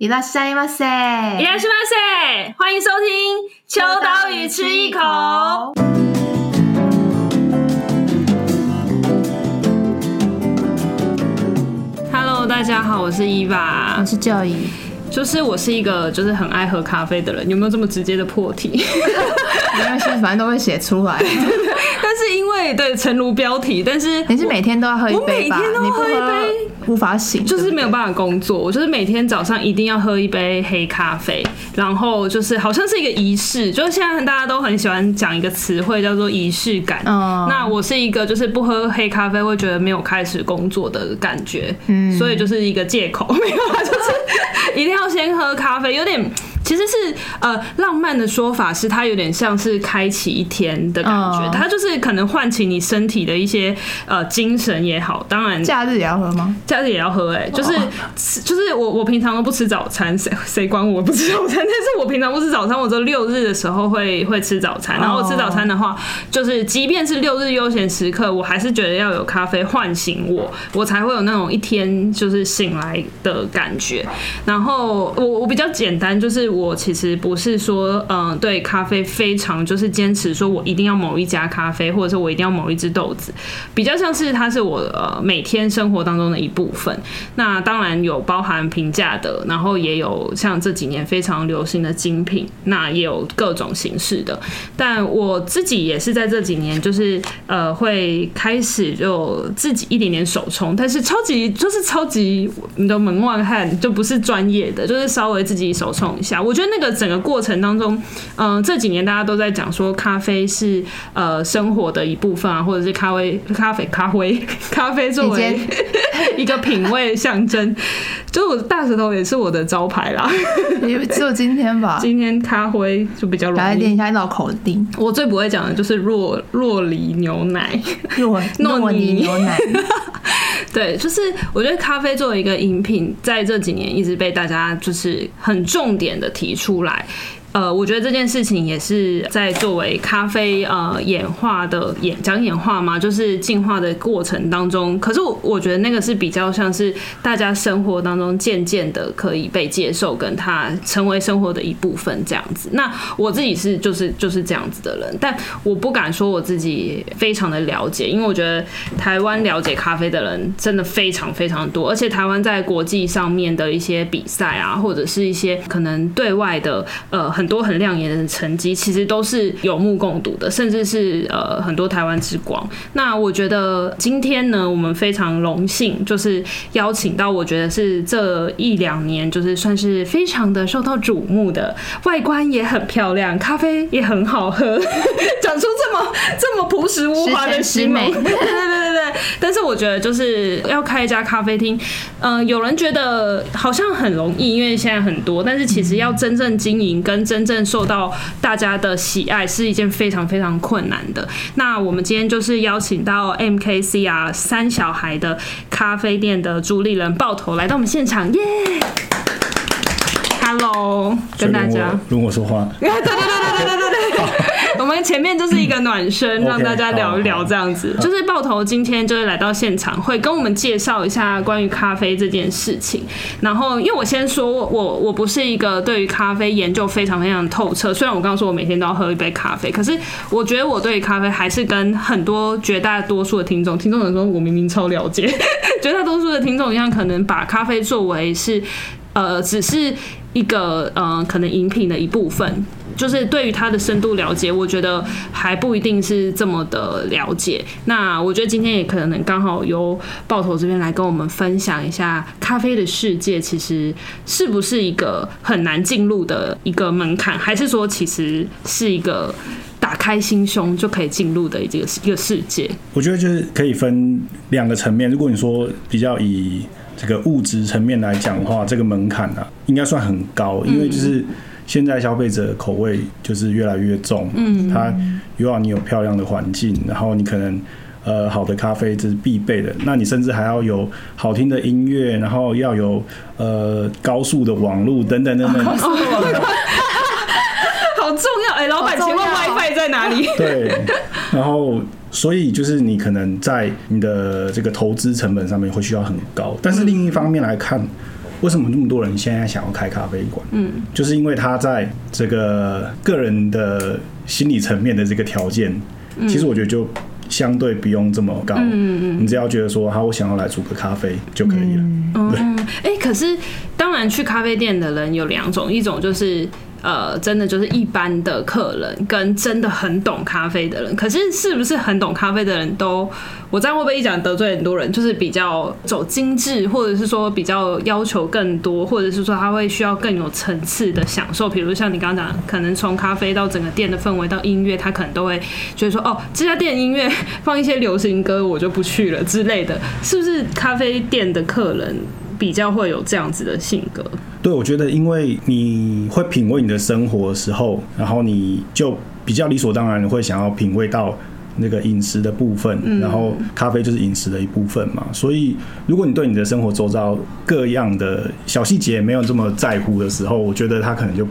いらっしゃいませ，いらっしゃいませ，欢迎收听《秋刀鱼吃一口》。Hello，大家好，我是伊娃，我是 Joy，就是我是一个就是很爱喝咖啡的人，有没有这么直接的破题？没关系，反正都会写出来。但是因为对，诚如标题，但是你是每天都要喝一杯吧？我每天都要喝一杯。 无法醒，就是没有办法工作。我就是每天早上一定要喝一杯黑咖啡，然后就是好像是一个仪式。就是现在大家都很喜欢讲一个词汇叫做仪式感。嗯，那我是一个就是不喝黑咖啡会觉得没有开始工作的感觉。嗯，所以就是一个借口，没有啊，就是一定要先喝咖啡，有点。其实是呃，浪漫的说法是它有点像是开启一天的感觉，它就是可能唤起你身体的一些呃精神也好。当然，假日也要喝吗？假日也要喝哎、欸，就是就是我我平常都不吃早餐，谁谁管我不吃早餐？但是我平常不吃早餐，我只有六日的时候会会吃早餐。然后吃早餐的话，就是即便是六日悠闲时刻，我还是觉得要有咖啡唤醒我，我才会有那种一天就是醒来的感觉。然后我我比较简单，就是。我我其实不是说，嗯，对咖啡非常就是坚持，说我一定要某一家咖啡，或者说我一定要某一只豆子，比较像是它是我呃每天生活当中的一部分。那当然有包含平价的，然后也有像这几年非常流行的精品，那也有各种形式的。但我自己也是在这几年，就是呃会开始就自己一点点手冲，但是超级就是超级你的门外汉，就不是专业的，就是稍微自己手冲一下。觉得那个整个过程当中，嗯、呃，这几年大家都在讲说咖啡是呃生活的一部分啊，或者是咖啡、咖啡、咖啡、咖啡作为 一个品味象征。就我大舌头也是我的招牌啦，只有今天吧。今天咖啡就比较容易。来练一下绕口令。我最不会讲的就是若若梨牛奶，若诺尼牛奶。对，就是我觉得咖啡作为一个饮品，在这几年一直被大家就是很重点的提出来。呃，我觉得这件事情也是在作为咖啡呃演化的演讲演化嘛，就是进化的过程当中。可是我我觉得那个是比较像是大家生活当中渐渐的可以被接受，跟它成为生活的一部分这样子。那我自己是就是就是这样子的人，但我不敢说我自己非常的了解，因为我觉得台湾了解咖啡的人真的非常非常多，而且台湾在国际上面的一些比赛啊，或者是一些可能对外的呃。很多很亮眼的成绩，其实都是有目共睹的，甚至是呃很多台湾之光。那我觉得今天呢，我们非常荣幸，就是邀请到我觉得是这一两年就是算是非常的受到瞩目的，外观也很漂亮，咖啡也很好喝，讲出这么这么朴实无华的形容，对对对对对。但是我觉得就是要开一家咖啡厅，嗯、有人觉得好像很容易，因为现在很多，但是其实要真正经营跟真正受到大家的喜爱是一件非常非常困难的。那我们今天就是邀请到 M K C 啊三小孩的咖啡店的朱丽人爆头来到我们现场耶！Hello，跟大家如我说话，对 对。们前面就是一个暖身，让大家聊一聊这样子。就是爆头今天就是来到现场，会跟我们介绍一下关于咖啡这件事情。然后，因为我先说，我我不是一个对于咖啡研究非常非常透彻。虽然我刚刚说我每天都要喝一杯咖啡，可是我觉得我对于咖啡还是跟很多绝大多数的听众，听众有时候我明明超了解，绝大多数的听众一样，可能把咖啡作为是呃，只是一个呃，可能饮品的一部分。就是对于它的深度了解，我觉得还不一定是这么的了解。那我觉得今天也可能刚好由爆头这边来跟我们分享一下咖啡的世界，其实是不是一个很难进入的一个门槛，还是说其实是一个打开心胸就可以进入的一个一个世界？我觉得就是可以分两个层面。如果你说比较以这个物质层面来讲的话，这个门槛啊，应该算很高，因为就是。现在消费者口味就是越来越重，嗯，他又要你有漂亮的环境，然后你可能呃好的咖啡这是必备的，那你甚至还要有好听的音乐，然后要有呃高速的网络等等等等，好重要哎，老板请问 WiFi 在哪里？对，然后所以就是你可能在你的这个投资成本上面会需要很高，但是另一方面来看。为什么那么多人现在想要开咖啡馆？嗯，就是因为他在这个个人的心理层面的这个条件，其实我觉得就相对不用这么高。嗯嗯，你只要觉得说，好，我想要来煮个咖啡就可以了。嗯，哎，可是当然去咖啡店的人有两种，一种就是。呃，真的就是一般的客人跟真的很懂咖啡的人，可是是不是很懂咖啡的人都，我这样会不会一讲得罪很多人？就是比较走精致，或者是说比较要求更多，或者是说他会需要更有层次的享受。比如像你刚刚讲，可能从咖啡到整个店的氛围到音乐，他可能都会觉得说，哦，这家店音乐放一些流行歌，我就不去了之类的。是不是咖啡店的客人比较会有这样子的性格？对，我觉得，因为你会品味你的生活的时候，然后你就比较理所当然会想要品味到那个饮食的部分，嗯、然后咖啡就是饮食的一部分嘛。所以，如果你对你的生活周遭各样的小细节没有这么在乎的时候，我觉得他可能就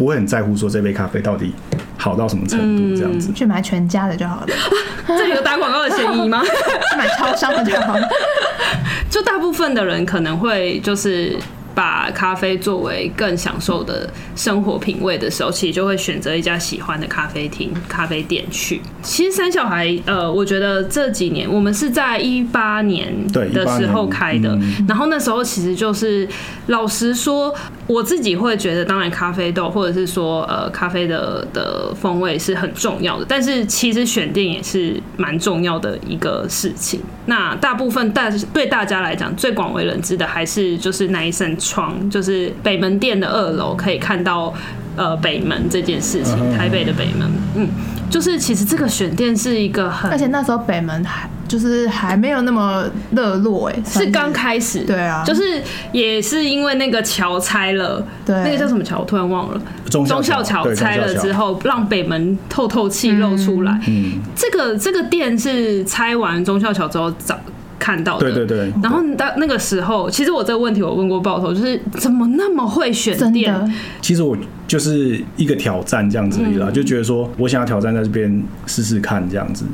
不会很在乎说这杯咖啡到底好到什么程度这样子。嗯、去买全家的就好了，这里有打广告的嫌疑吗？去买超商的就好了。就大部分的人可能会就是。把咖啡作为更享受的生活品味的时候，其实就会选择一家喜欢的咖啡厅、咖啡店去。其实三小孩，呃，我觉得这几年我们是在一八年的时候开的，然后那时候其实就是老实说，我自己会觉得，当然咖啡豆或者是说呃咖啡的的风味是很重要的，但是其实选店也是蛮重要的一个事情。那大部分大对大家来讲最广为人知的还是就是那一扇窗，就是北门店的二楼可以看到呃北门这件事情，台北的北门，嗯，就是其实这个选店是一个很，而且那时候北门还就是还没有那么热络哎，是刚开始，对啊，就是也是因为那个桥拆了，对，那个叫什么桥？我突然忘了，中校桥。拆了之后，让北门透透气露出来，嗯，这个这个店是拆完中校桥之后找。看到的，对对对。然后到那个时候，其实我这个问题我问过爆头，就是怎么那么会选店？其实我就是一个挑战这样子而已啦，嗯、就觉得说我想要挑战在这边试试看这样子。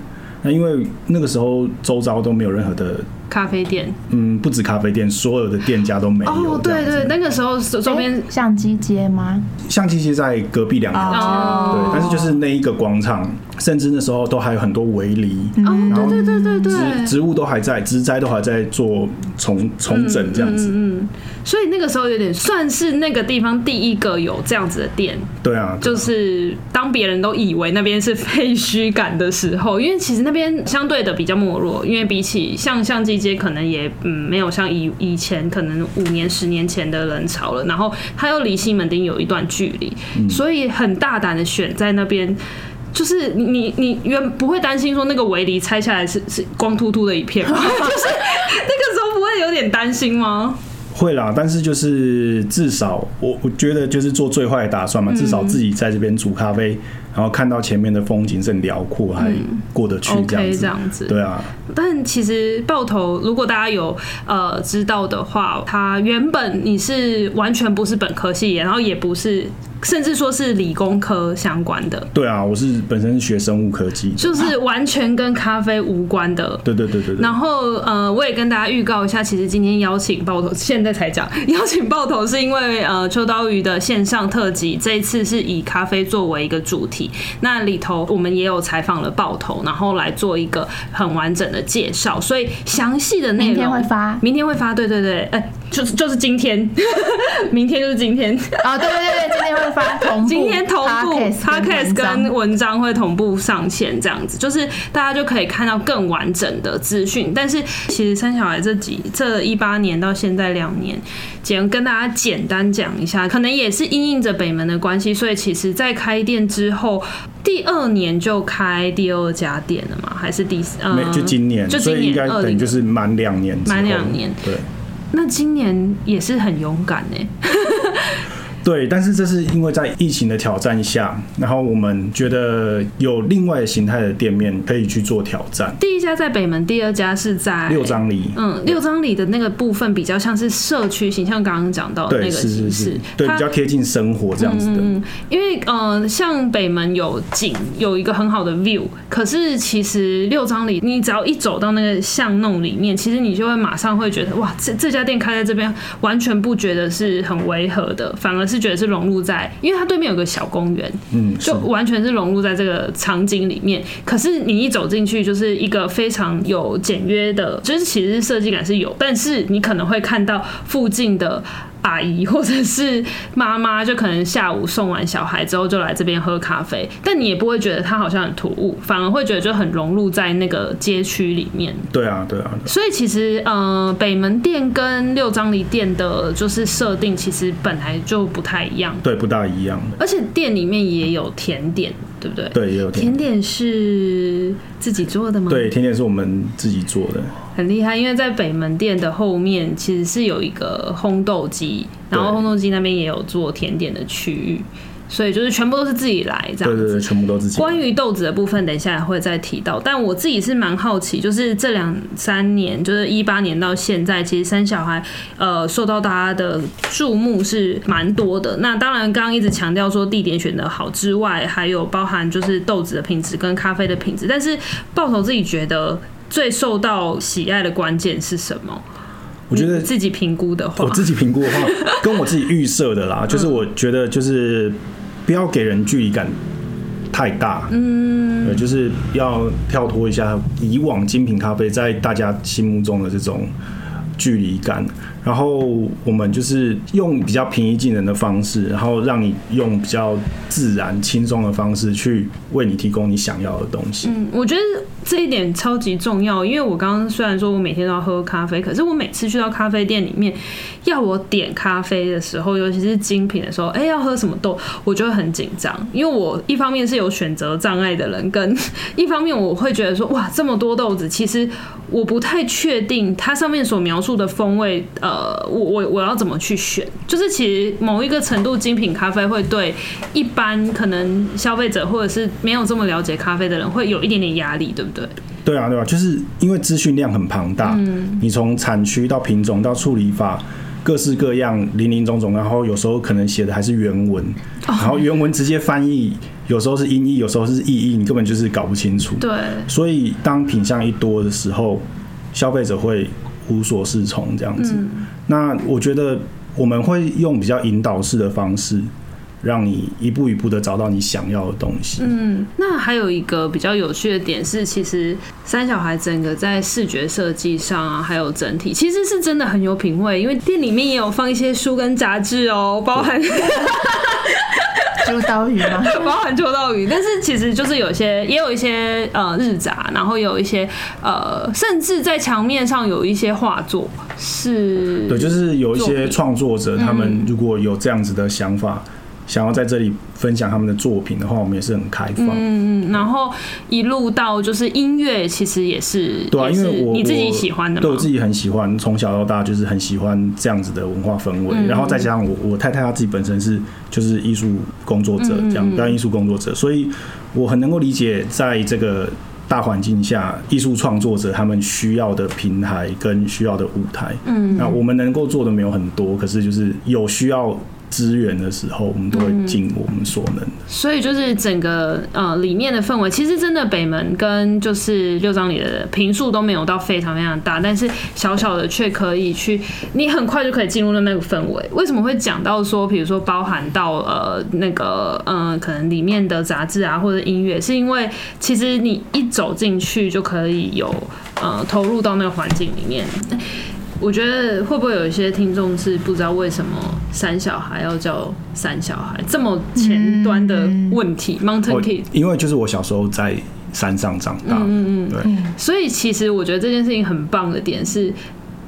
那因为那个时候周遭都没有任何的。咖啡店，嗯，不止咖啡店，所有的店家都没有。哦，对对，那个时候周边相机街吗？相机街在隔壁两条街，对，但是就是那一个广场，甚至那时候都还有很多围篱，哦，对对对对对，植植物都还在，植栽都还在做重重整这样子，嗯，所以那个时候有点算是那个地方第一个有这样子的店，对啊，就是当别人都以为那边是废墟感的时候，因为其实那边相对的比较没落，因为比起像相机。街可能也嗯没有像以以前可能五年十年前的人潮了，然后它又离西门町有一段距离，嗯、所以很大胆的选在那边，就是你你原不会担心说那个围篱拆下来是是光秃秃的一片吗？就是那个时候不会有点担心吗？会啦，但是就是至少我我觉得就是做最坏的打算嘛，至少自己在这边煮咖啡。然后看到前面的风景是很辽阔，还过得去这样子。嗯 okay, 这样子对啊。但其实爆头，如果大家有呃知道的话，他原本你是完全不是本科系，然后也不是。甚至说是理工科相关的。对啊，我是本身学生物科技，就是完全跟咖啡无关的。对对对对，对。然后呃，我也跟大家预告一下，其实今天邀请爆头，现在才讲邀请爆头，是因为呃秋刀鱼的线上特辑，这一次是以咖啡作为一个主题。那里头我们也有采访了爆头，然后来做一个很完整的介绍。所以详细的内容明天会发，明天会发。对对对，哎、就是就是今天，明天就是今天啊！对对对，今天会发同。今天同步 Podcast 跟文章会同步上线，这样子就是大家就可以看到更完整的资讯。但是其实生小孩这几这一八年到现在两年，简跟大家简单讲一下，可能也是因应着北门的关系，所以其实在开店之后，第二年就开第二家店了嘛？还是第呃，就今年，就今年应该等于就是满两年，满两年。对，那今年也是很勇敢呢。对，但是这是因为在疫情的挑战下，然后我们觉得有另外的形态的店面可以去做挑战。第一家在北门，第二家是在六张里。嗯，六张里的那个部分比较像是社区形象刚刚讲到的那个形式，对，比较贴近生活这样子的。嗯，因为呃，像北门有景，有一个很好的 view，可是其实六张里，你只要一走到那个巷弄里面，其实你就会马上会觉得，哇，这这家店开在这边，完全不觉得是很违和的，反而是觉得是融入在，因为它对面有个小公园，嗯，就完全是融入在这个场景里面。可是你一走进去，就是一个非常有简约的，就是其实设计感是有，但是你可能会看到附近的。阿姨或者是妈妈，就可能下午送完小孩之后就来这边喝咖啡，但你也不会觉得它好像很突兀，反而会觉得就很融入在那个街区里面。对啊，对啊。所以其实，呃，北门店跟六张犁店的，就是设定其实本来就不太一样。对，不大一样。而且店里面也有甜点。对不对？对，也有甜点。甜点是自己做的吗？对，甜点是我们自己做的，很厉害。因为在北门店的后面，其实是有一个烘豆机，然后烘豆机那边也有做甜点的区域。所以就是全部都是自己来这样子，对对对，全部都自己。关于豆子的部分，等一下会再提到。但我自己是蛮好奇，就是这两三年，就是一八年到现在，其实生小孩呃受到大家的注目是蛮多的。那当然，刚刚一直强调说地点选得好之外，还有包含就是豆子的品质跟咖啡的品质。但是爆头自己觉得最受到喜爱的关键是什么？我觉得自己评估的话，我自己评估的话，跟我自己预设的啦，就是我觉得就是。不要给人距离感太大，嗯，就是要跳脱一下以往精品咖啡在大家心目中的这种距离感。然后我们就是用比较平易近人的方式，然后让你用比较自然、轻松的方式去为你提供你想要的东西。嗯，我觉得这一点超级重要，因为我刚刚虽然说我每天都要喝咖啡，可是我每次去到咖啡店里面要我点咖啡的时候，尤其是精品的时候，哎，要喝什么豆，我就会很紧张，因为我一方面是有选择障碍的人，跟 一方面我会觉得说，哇，这么多豆子，其实我不太确定它上面所描述的风味，呃。呃，我我我要怎么去选？就是其实某一个程度，精品咖啡会对一般可能消费者或者是没有这么了解咖啡的人，会有一点点压力，对不对？对啊，对啊，就是因为资讯量很庞大，嗯，你从产区到品种到处理法，各式各样，林林总总，然后有时候可能写的还是原文，然后原文直接翻译，有时候是音译，有时候是意译，你根本就是搞不清楚。对，所以当品相一多的时候，消费者会。无所适从这样子，嗯，那我觉得我们会用比较引导式的方式，让你一步一步的找到你想要的东西。嗯，那还有一个比较有趣的点是，其实三小孩整个在视觉设计上啊，还有整体，其实是真的很有品味，因为店里面也有放一些书跟杂志哦，包含。秋刀鱼吗？包含秋刀鱼，但是其实就是有些，也有一些呃日杂，然后有一些呃，甚至在墙面上有一些画作是。对，就是有一些创作者，他们如果有这样子的想法。想要在这里分享他们的作品的话，我们也是很开放。嗯嗯，然后一路到就是音乐，其实也是对啊，因为我你自己喜欢的，对我自己很喜欢，从小到大就是很喜欢这样子的文化氛围。嗯、然后再加上我我太太她自己本身是就是艺术工作者，这样表演艺术工作者，所以我很能够理解在这个大环境下，艺术创作者他们需要的平台跟需要的舞台。嗯，那我们能够做的没有很多，可是就是有需要。资源的时候，我们都会尽我们所能。所以就是整个呃里面的氛围，其实真的北门跟就是六张犁的坪数都没有到非常非常大，但是小小的却可以去，你很快就可以进入到那个氛围。为什么会讲到说，比如说包含到呃那个嗯、可能里面的杂志啊或者音乐，是因为其实你一走进去就可以有呃投入到那个环境里面。我觉得会不会有一些听众是不知道为什么三小孩要叫三小孩这么前端的问题？Mountain Kid，因为就是我小时候在山上长大，嗯嗯，对，所以其实我觉得这件事情很棒的点是。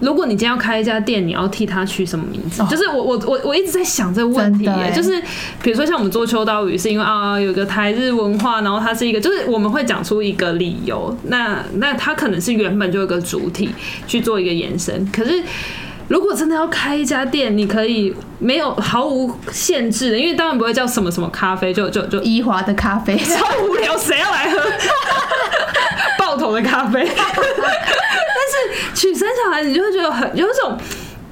如果你今天要开一家店，你要替他取什么名字？Oh, 就是我我我我一直在想这个问题耶，就是比如说像我们做秋刀鱼，是因为啊有个台日文化，然后它是一个，就是我们会讲出一个理由，那那它可能是原本就有个主体去做一个延伸，可是如果真的要开一家店，你可以没有毫无限制的，因为当然不会叫什么什么咖啡，就就就伊华的咖啡，超无聊，谁要来喝 爆头的咖啡？但是娶三小孩，你就会觉得很有一种。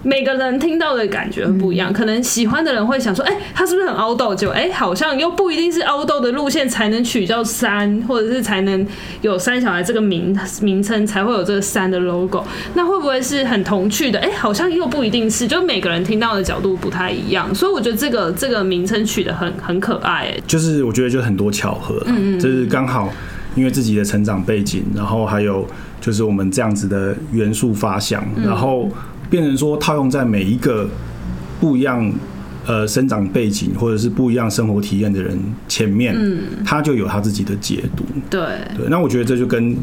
每个人听到的感觉不一样，可能喜欢的人会想说，哎、欸，他是不是很凹豆？就哎，好像又不一定是凹豆的路线才能取叫三，或者是才能有三小孩这个名名称，才会有这个三的 logo。那会不会是很童趣的？哎，好像又不一定是，就每个人听到的角度不太一样。所以我觉得这个这个名称取得很很可爱。哎，就是我觉得就很多巧合，嗯嗯，就是刚好因为自己的成长背景，然后还有就是我们这样子的元素发想，然后。变成说套用在每一个不一样呃生长背景或者是不一样生活体验的人前面，嗯，他就有他自己的解读。对对，那我觉得这就跟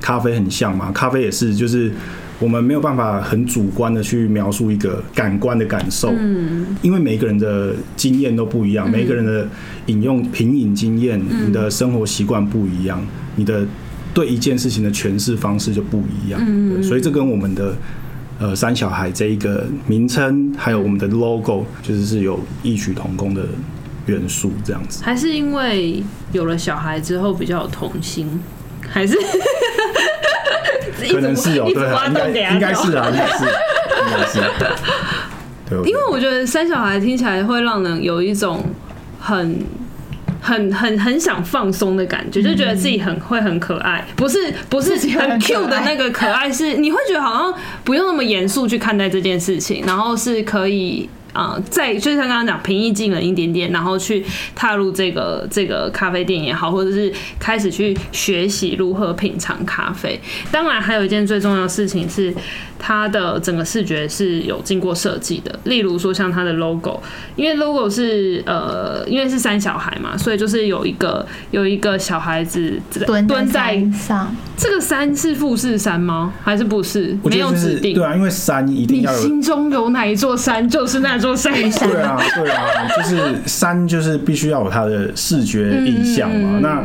咖啡很像嘛，咖啡也是，就是我们没有办法很主观的去描述一个感官的感受，嗯，因为每一个人的经验都不一样，每一个人的饮用品饮经验，你的生活习惯不一样，你的对一件事情的诠释方式就不一样，嗯，所以这跟我们的。呃，三小孩这一个名称，还有我们的 logo，就是是有异曲同工的元素，这样子。还是因为有了小孩之后比较有童心，还是？可能是有，对，应该应该是啊，应该是，应该是。对，因为我觉得生小孩听起来会让人有一种很。很很很想放松的感觉，就觉得自己很会很可爱，不是不是很 Q 的那个可爱，是你会觉得好像不用那么严肃去看待这件事情，然后是可以。啊、呃，在就像刚刚讲，平易近人一点点，然后去踏入这个这个咖啡店也好，或者是开始去学习如何品尝咖啡。当然，还有一件最重要的事情是，它的整个视觉是有经过设计的。例如说，像它的 logo，因为 logo 是呃，因为是三小孩嘛，所以就是有一个有一个小孩子蹲蹲在上。这个山是富士山吗？还是不是？没有指定。对啊，因为山一定要有。你心中有哪一座山，就是那。对啊，对啊，就是山，就是必须要有它的视觉印象嘛。那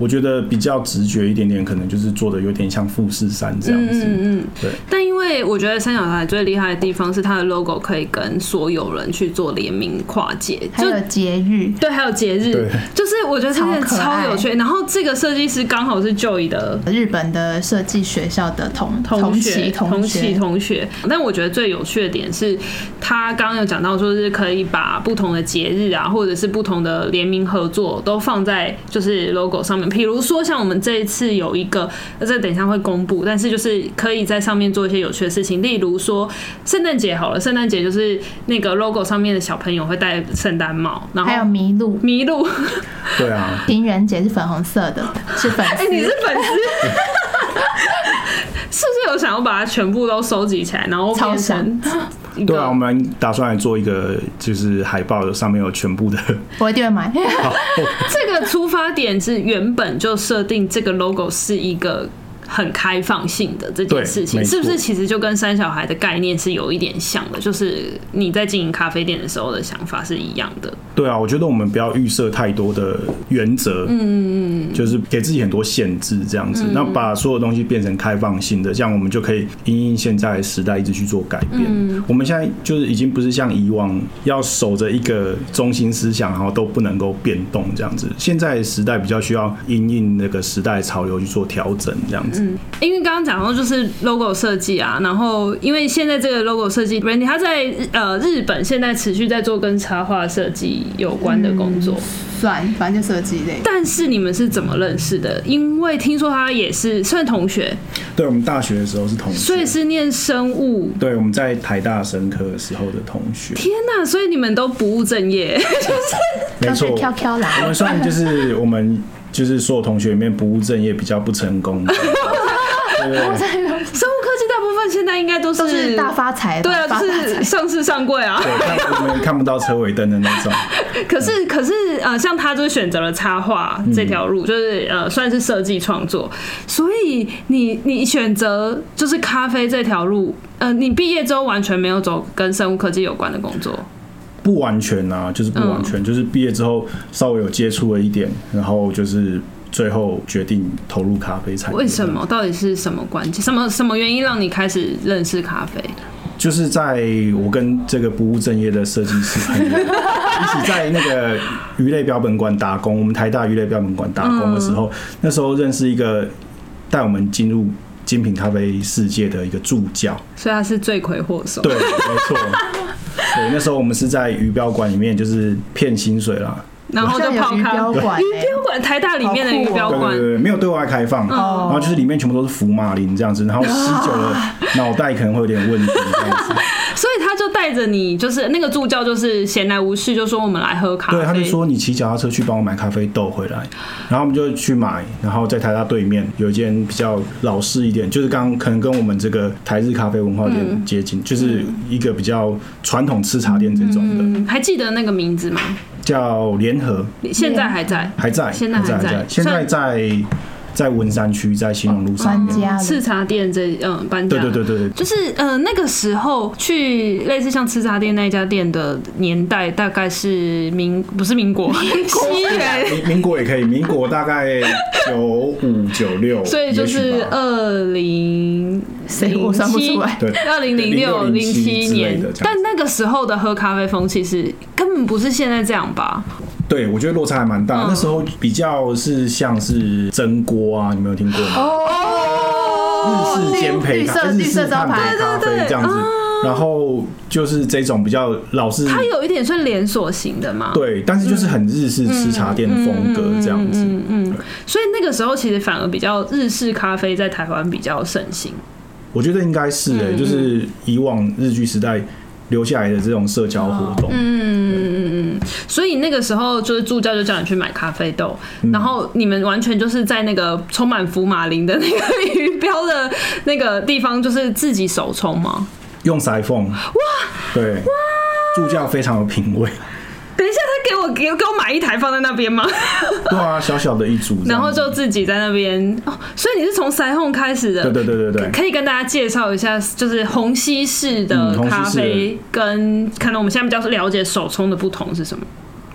我觉得比较直觉一点点，可能就是做的有点像富士山这样子。嗯嗯，对。但因为我觉得三角台最厉害的地方是它的 logo 可以跟所有人去做联名跨界，还有节日，对，还有节日，就是我觉得这件超有趣。然后这个设计师刚好是 Joy 的日本的设计学校的同同学同期同学。但我觉得最有趣的点是，他刚刚有讲到说是可以把不同的节日啊，或者是不同的联名合作都放在就是 logo 上面。比如说，像我们这一次有一个，这等一下会公布，但是就是可以在上面做一些有趣的事情。例如说，圣诞节好了，圣诞节就是那个 logo 上面的小朋友会戴圣诞帽，然后还有麋鹿，麋鹿，对啊，情人节是粉红色的，是粉你是粉丝，是不是有想要把它全部都收集起来，然后变成？对啊，我们打算来做一个，就是海报上面有全部的，我一定会买。好，这个出发点是原本就设定这个 logo 是一个。很开放性的这件事情，是不是其实就跟三小孩的概念是有一点像的？就是你在经营咖啡店的时候的想法是一样的。对啊，我觉得我们不要预设太多的原则，嗯嗯嗯，就是给自己很多限制这样子，那把所有东西变成开放性的，这样我们就可以因应现在时代一直去做改变。我们现在就是已经不是像以往要守着一个中心思想，然后都不能够变动这样子。现在时代比较需要因应那个时代潮流去做调整这样子。嗯，因为刚刚讲到就是 logo 设计啊，然后因为现在这个 logo 设计，Randy 他在呃日本现在持续在做跟插画设计有关的工作，嗯、算反正就设计类。但是你们是怎么认识的？因为听说他也是算同学，对，我们大学的时候是同学，所以是念生物，对，我们在台大生科的时候的同学。天哪，所以你们都不务正业，就 是没错，飘飘来。我们算就是我们。就是所有同学里面不务正业比较不成功的。对 对对，生物科技大部分现在应该都是，都是大发财，对啊，就是上市上柜啊，对，看我们看不到车尾灯的那种。可是可是呃，像他就是选择了插画这条路，就是呃算是设计创作。所以你你选择就是咖啡这条路，呃，你毕业之后完全没有走跟生物科技有关的工作。不完全啊，就是不完全，嗯、就是毕业之后稍微有接触了一点，然后就是最后决定投入咖啡产业。为什么？到底是什么关系？什么什么原因让你开始认识咖啡？就是在我跟这个不务正业的设计师朋友 一起在那个鱼类标本馆打工，我们台大鱼类标本馆打工的时候，那时候认识一个带我们进入精品咖啡世界的一个助教，所以他是罪魁祸首。对，没错。对，那时候我们是在鱼标馆里面，就是骗薪水啦。然后就泡咖啡，鱼标馆，台大里面的鱼标馆，对对对，没有对外开放，然后就是里面全部都是福马林这样子，然后吸久了脑袋可能会有点问题这样子。所以他就带着你，就是那个助教，就是闲来无事就说我们来喝咖啡。对，他就说你骑脚踏车去帮我买咖啡豆回来，然后我们就去买，然后在台大对面有一间比较老式一点，就是刚刚可能跟我们这个台日咖啡文化店接近，就是一个比较传统吃茶店这种的。嗯，还记得那个名字吗？叫联合，现在还在，还在，现在还在，现在在在文山区，在新隆路上面。吃茶店这嗯搬家，对对对对，就是呃那个时候去类似像吃茶店那一家店的年代，大概是民不是民国，西元民民国也可以，民国大概九五九六，所以就是二零谁我算不出来，对，二零零六零七年，但那个时候的喝咖啡风气是根本不是现在这样吧？对，我觉得落差还蛮大。那时候比较是像是蒸锅啊，你没有听过吗？哦，日式煎焙咖，日式招牌咖啡这样子。然后就是这种比较老式，它有一点算连锁型的嘛？对，但是就是很日式吃茶店的风格这样子。嗯嗯。所以那个时候其实反而比较日式咖啡在台湾比较盛行。我觉得应该是哎，就是以往日剧时代。留下来的这种社交活动，嗯嗯嗯嗯，所以那个时候就是助教就叫你去买咖啡豆，嗯、然后你们完全就是在那个充满福马林的那个鱼标的那个地方，就是自己手冲吗？用塞缝哇，对哇，助教非常有品味。等一下，他给我给给我买一台放在那边吗？对啊，小小的一组，然后就自己在那边哦。所以你是从腮红开始的？对对对对对。可以跟大家介绍一下，就是虹吸式的咖啡跟可能我们现在比较了解手冲的不同是什么？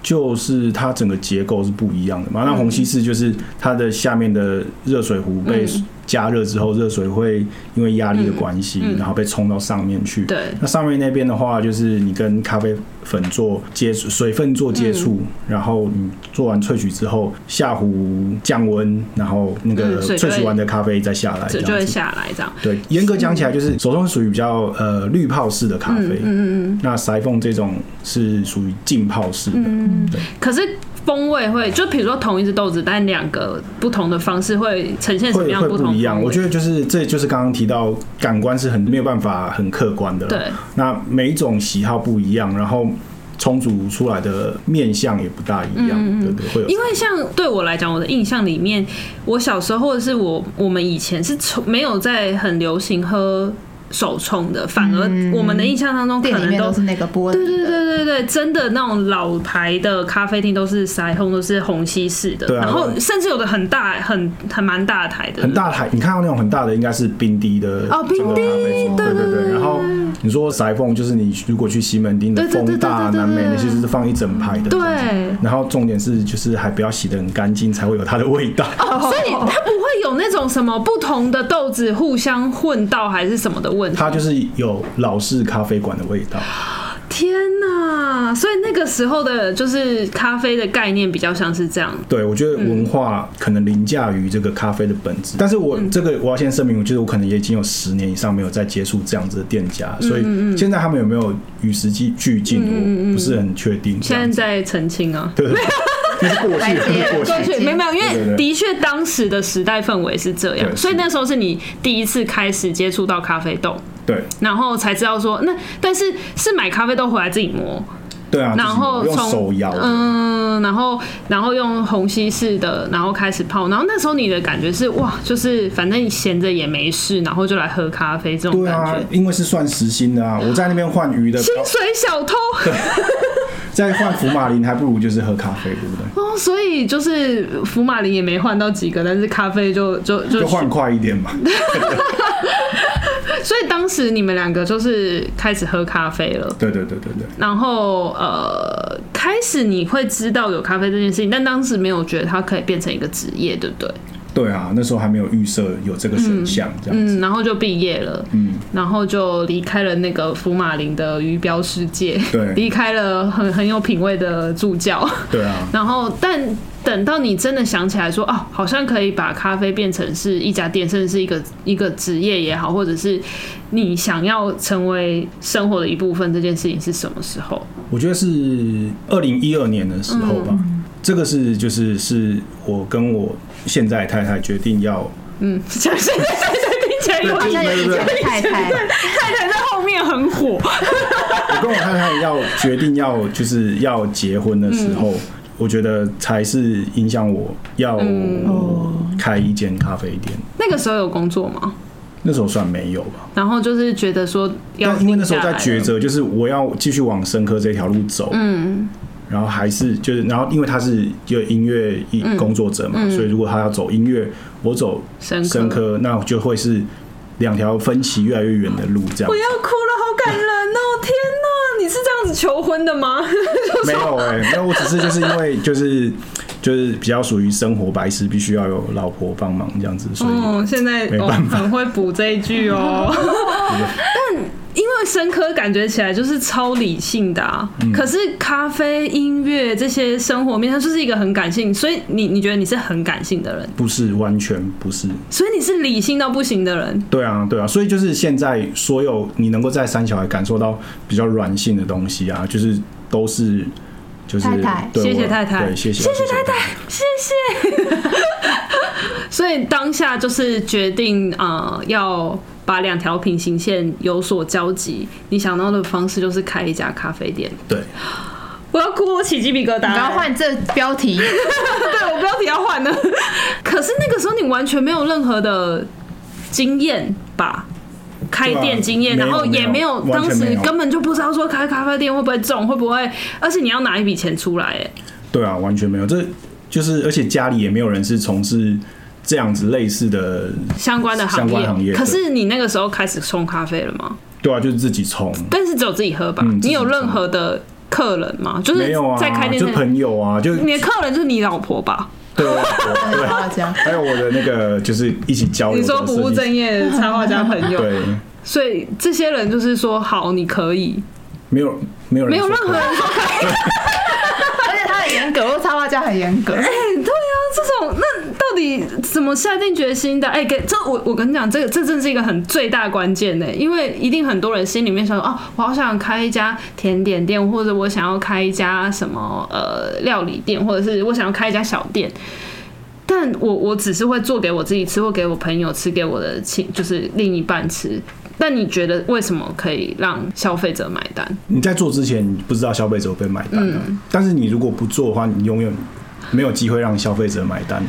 就是它整个结构是不一样的嘛。那虹吸式就是它的下面的热水壶被加热之后，热水会因为压力的关系，然后被冲到上面去。对。那上面那边的话，就是你跟咖啡粉做接触，水分做接触，然后你做完萃取之后下壶降温，然后那个萃取完的咖啡再下来，就会下来这样。对，严格讲起来，就是手冲属于比较呃滤泡式的咖啡。嗯嗯嗯。那塞缝这种是属于浸泡式的。嗯。对。可是。风味会就比如说同一只豆子，但两个不同的方式会呈现什么样不同？不一样。我觉得就是这就是刚刚提到感官是很没有办法很客观的。对。那每一种喜好不一样，然后冲煮出来的面相也不大一样，嗯、对不对？会有。因为像对我来讲，我的印象里面，我小时候或者是我我们以前是从没有在很流行喝。手冲的，反而我们的印象当中可能都，都是那个玻璃。对对对对对，真的那种老牌的咖啡厅都是筛风，都是虹吸式的。对啊。然后甚至有的很大，很很蛮大台的。很大台，你看到那种很大的，应该是冰滴的。哦，冰滴。对对对。然后你说塞缝，就是你如果去西门町的风大、南美那些，就是放一整排的。对。然后重点是，就是还不要洗的很干净，才会有它的味道。哦，所以它不会有那种什么不同的豆子互相混到，还是什么的问题。它就是有老式咖啡馆的味道。天哪！所以那个时候的，就是咖啡的概念比较像是这样。对，我觉得文化可能凌驾于这个咖啡的本质。但是我这个我要先声明，我觉得我可能也已经有十年以上没有再接触这样子的店家，所以现在他们有没有与时俱进，我不是很确定。现在在澄清啊。对。那是过去，过去，没有没有，因为的确当时的时代氛围是这样，所以那时候是你第一次开始接触到咖啡豆，对，然后才知道说，那但是是买咖啡豆回来自己磨，对啊，然后用手摇，嗯，然后然后用虹吸式的，然后开始泡，然后那时候你的感觉是哇，就是反正你闲着也没事，然后就来喝咖啡这种感觉，对啊，因为是算时薪的啊，我在那边换鱼的薪水小偷。再换福马林还不如就是喝咖啡，对不对？哦，所以就是福马林也没换到几个，但是咖啡就就就换快一点嘛。所以当时你们两个就是开始喝咖啡了。对对对对对。然后呃，开始你会知道有咖啡这件事情，但当时没有觉得它可以变成一个职业，对不对？对啊，那时候还没有预设有这个选项，这样子。嗯，然后就毕业了，嗯，然后就离开了那个福马林的鱼标世界，对，离开了很很有品味的助教，对啊。然后，但等到你真的想起来说，哦，好像可以把咖啡变成是一家店，甚至是一个一个职业也好，或者是你想要成为生活的一部分，这件事情是什么时候？我觉得是二零一二年的时候吧。嗯这个是就是是我跟我现在太太决定要，嗯，现在太太听起来有点太太太太在后面很火。我跟我太太要决定要就是要结婚的时候，我觉得才是影响我要开一间咖啡店。那个时候有工作吗？那时候算没有吧。然后就是觉得说要，因为那时候在抉择，就是我要继续往深科这条路走，嗯。然后还是就是，然后因为他是就音乐一工作者嘛，嗯嗯、所以如果他要走音乐，我走生科，那就会是两条分歧越来越远的路。这样我要哭了，好感人哦！天哪，你是这样子求婚的吗？没有哎、欸，那我只是就是因为 就是就是比较属于生活白痴，必须要有老婆帮忙这样子，所以哦，现在没办法、哦、很会补这一句哦。但因为生科感觉起来就是超理性的啊，嗯、可是咖啡、音乐这些生活面，它就是一个很感性，所以你你觉得你是很感性的人？不是，完全不是。所以你是理性到不行的人？对啊，对啊。所以就是现在所有你能够在三小孩感受到比较软性的东西啊，就是都是就是太太，对谢谢太太，对，谢谢谢谢太太，谢谢。所以当下就是决定啊、呃，要。把两条平行线有所交集，你想到的方式就是开一家咖啡店。对，我要哭，我起鸡皮疙瘩。你要换这标题，对我标题要换了。可是那个时候你完全没有任何的经验吧？开店经验，然后也没有，当时根本就不知道说开咖啡店会不会中，会不会，而且你要拿一笔钱出来，哎。对啊，完全没有，这就是，而且家里也没有人是从事。这样子类似的相关的行业，可是你那个时候开始冲咖啡了吗？对啊，就是自己冲，但是只有自己喝吧？你有任何的客人吗？就是在开店，就朋友啊，就你的客人就是你老婆吧？对，对，还有我的那个就是一起交流，你说不务正业插画家朋友，对，所以这些人就是说好，你可以，没有没有没有任何人说可以，而且他很严格，我插画家很严格，哎，对啊，这种那。怎么下定决心的？哎、欸，给这我我跟你讲，这个这真是一个很最大关键呢，因为一定很多人心里面想说，哦，我好想开一家甜点店，或者我想要开一家什么呃料理店，或者是我想要开一家小店，但我我只是会做给我自己吃，或给我朋友吃，给我的亲就是另一半吃。但你觉得为什么可以让消费者买单？你在做之前，你不知道消费者会买单但是你如果不做的话，你永远没有机会让消费者买单。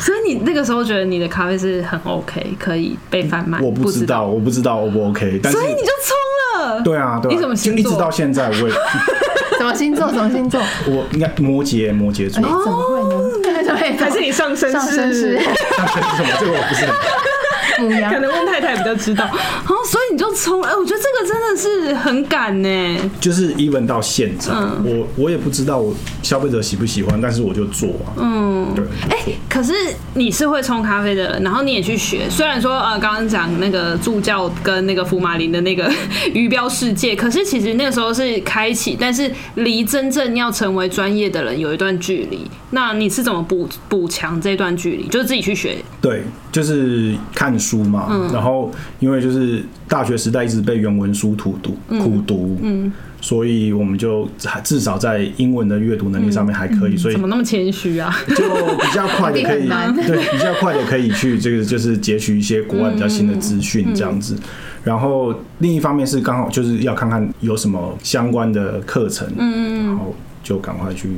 所以你那个时候觉得你的咖啡是很 OK，可以被贩卖？我不知道，我不知道 O 不 OK。但是所以你就冲了？对啊，对啊。你什么星座？一直到现在我也 什么星座？什么星座？我应该摩羯，摩羯座。怎么会呢？对，还是你上升上升是？上升是什么？这个我不是很。可能问太太比较知道，哦，所以你就冲，哎，我觉得这个真的是很敢呢。就是 even 到现场，我我也不知道我消费者喜不喜欢，但是我就做啊。嗯，对。哎，可是你是会冲咖啡的人，然后你也去学，虽然说呃，刚刚讲那个助教跟那个福马林的那个鱼标世界，可是其实那个时候是开启，但是离真正要成为专业的人有一段距离。那你是怎么补补强这段距离？就是自己去学？对，就是看书嘛。嗯、然后因为就是大学时代一直被原文书荼毒、嗯、苦读，嗯，所以我们就至少在英文的阅读能力上面还可以。嗯、所以怎么那么谦虚啊？就比较快的可以，对，比较快的可以去这个就是截取一些国外比较新的资讯这样子。嗯、然后另一方面是刚好就是要看看有什么相关的课程，嗯，然后就赶快去。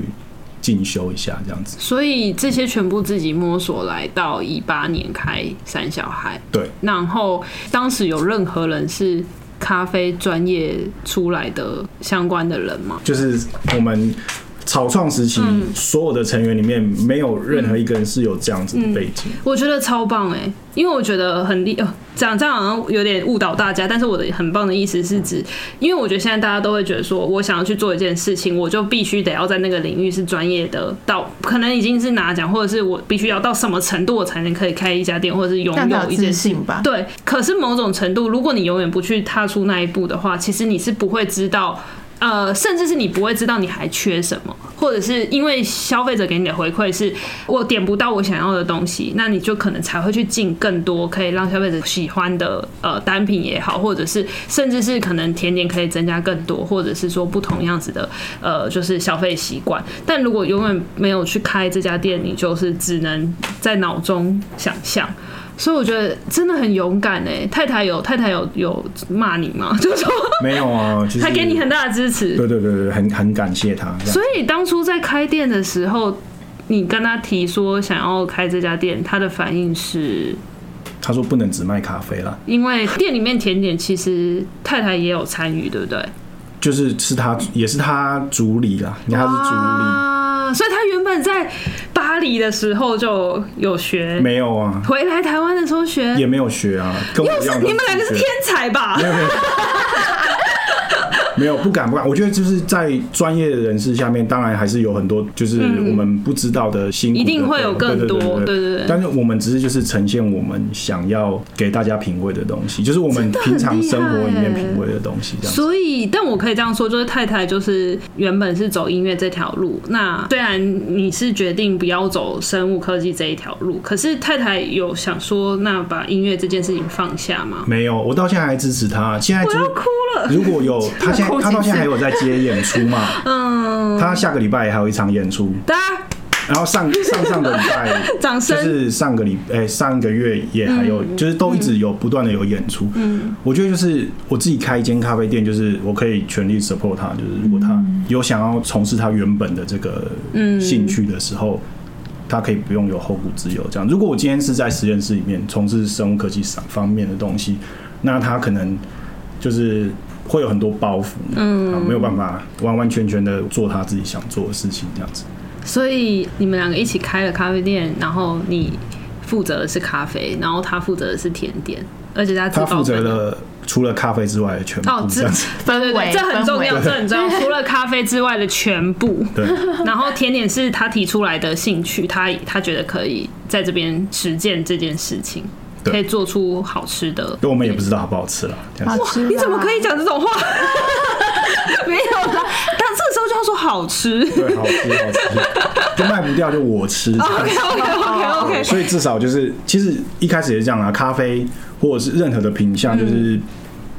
进修一下这样子，所以这些全部自己摸索来到一八年开三小孩，对。然后当时有任何人是咖啡专业出来的相关的人吗？就是我们草创时期所有的成员里面，没有任何一个人是有这样子的背景。嗯嗯、我觉得超棒哎，因为我觉得很厉，哦，这样这样好像有点误导大家。但是我的很棒的意思是指，因为我觉得现在大家都会觉得说，我想要去做一件事情，我就必须得要在那个领域是专业的，到可能已经是拿奖，或者是我必须要到什么程度，我才能可以开一家店，或者是拥有一件事情吧。对，可是某种程度，如果你永远不去踏出那一步的话，其实你是不会知道。呃，甚至是你不会知道你还缺什么，或者是因为消费者给你的回馈是我点不到我想要的东西，那你就可能才会去进更多可以让消费者喜欢的呃单品也好，或者是甚至是可能甜点可以增加更多，或者是说不同样子的呃就是消费习惯。但如果永远没有去开这家店，你就是只能在脑中想象。所以我觉得真的很勇敢哎，太太有太太有有骂你吗？就是说没有啊，就是，还给你很大的支持。对对对对，很很感谢他。所以当初在开店的时候，你跟他提说想要开这家店，他的反应是？他说不能只卖咖啡了，因为店里面甜点其实太太也有参与，对不对？就是是他也是他主理啦，因为他是主理。啊所以他原本在巴黎的时候就有学，没有啊？回来台湾的时候学也没有学啊？跟我一样，你们两个是天才吧？没有没有。没有不敢不敢，我觉得就是在专业的人士下面，当然还是有很多就是我们不知道的辛苦的，一定会有更多，对对对。但是我们只是就是呈现我们想要给大家品味的东西，就是我们平常生活里面品味的东西这样。所以，但我可以这样说，就是太太就是原本是走音乐这条路，那虽然你是决定不要走生物科技这一条路，可是太太有想说，那把音乐这件事情放下吗？没有，我到现在还支持他。现在我要哭了。如果有他现在。他到现在还有在接演出嘛？嗯，他下个礼拜还有一场演出。对啊。然后上上上个礼拜，就是上个礼哎上个月也还有，就是都一直有不断的有演出。嗯，我觉得就是我自己开一间咖啡店，就是我可以全力 support 他，就是如果他有想要从事他原本的这个兴趣的时候，他可以不用有后顾之忧。这样，如果我今天是在实验室里面从事生物科技上方面的东西，那他可能就是。会有很多包袱，嗯，没有办法完完全全的做他自己想做的事情，这样子。所以你们两个一起开了咖啡店，然后你负责的是咖啡，然后他负责的是甜点，而且他他负责了除了咖啡之外的全部。哦，这对对对，这很重要，这很重要。除了咖啡之外的全部，对。然后甜点是他提出来的兴趣，他他觉得可以在这边实践这件事情。可以做出好吃的，因为我们也不知道好不好吃了。哇，你怎么可以讲这种话？没有啦，但这个时候就要说好吃。对，好吃好吃，就卖不掉就我吃。OK OK OK OK。所以至少就是，其实一开始也是这样啊，咖啡或者是任何的品相，就是。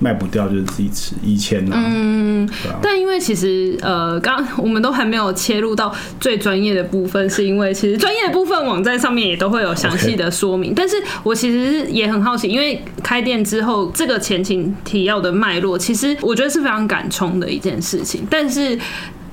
卖不掉就是自己吃，以前呢、啊，嗯，啊、但因为其实呃，刚我们都还没有切入到最专业的部分，是因为其实专业的部分网站上面也都会有详细的说明。但是我其实也很好奇，因为开店之后这个前情提要的脉络，其实我觉得是非常敢冲的一件事情，但是。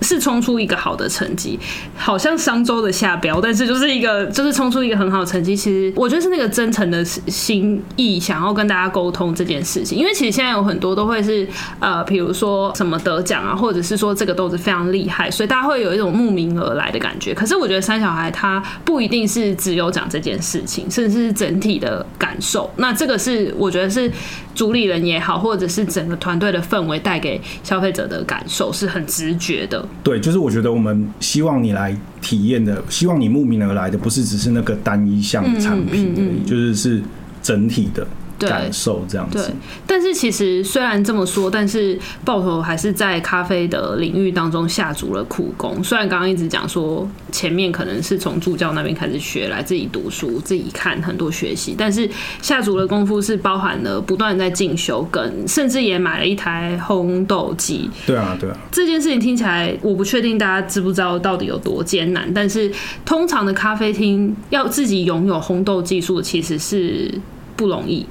是冲出一个好的成绩，好像商周的下标，但是就是一个就是冲出一个很好的成绩。其实我觉得是那个真诚的心意，想要跟大家沟通这件事情。因为其实现在有很多都会是呃，比如说什么得奖啊，或者是说这个豆子非常厉害，所以大家会有一种慕名而来的感觉。可是我觉得三小孩他不一定是只有讲这件事情，甚至是整体的感受。那这个是我觉得是主理人也好，或者是整个团队的氛围带给消费者的感受是很直觉的。对，就是我觉得我们希望你来体验的，希望你慕名而来的，不是只是那个单一项产品而已，嗯嗯嗯、就是是整体的。感受这样子，对。但是其实虽然这么说，但是爆头还是在咖啡的领域当中下足了苦功。虽然刚刚一直讲说前面可能是从助教那边开始学来，自己读书、自己看很多学习，但是下足了功夫是包含了不断在进修，跟甚至也买了一台烘豆机。对啊，对啊。这件事情听起来我不确定大家知不知道到底有多艰难，但是通常的咖啡厅要自己拥有烘豆技术，其实是不容易。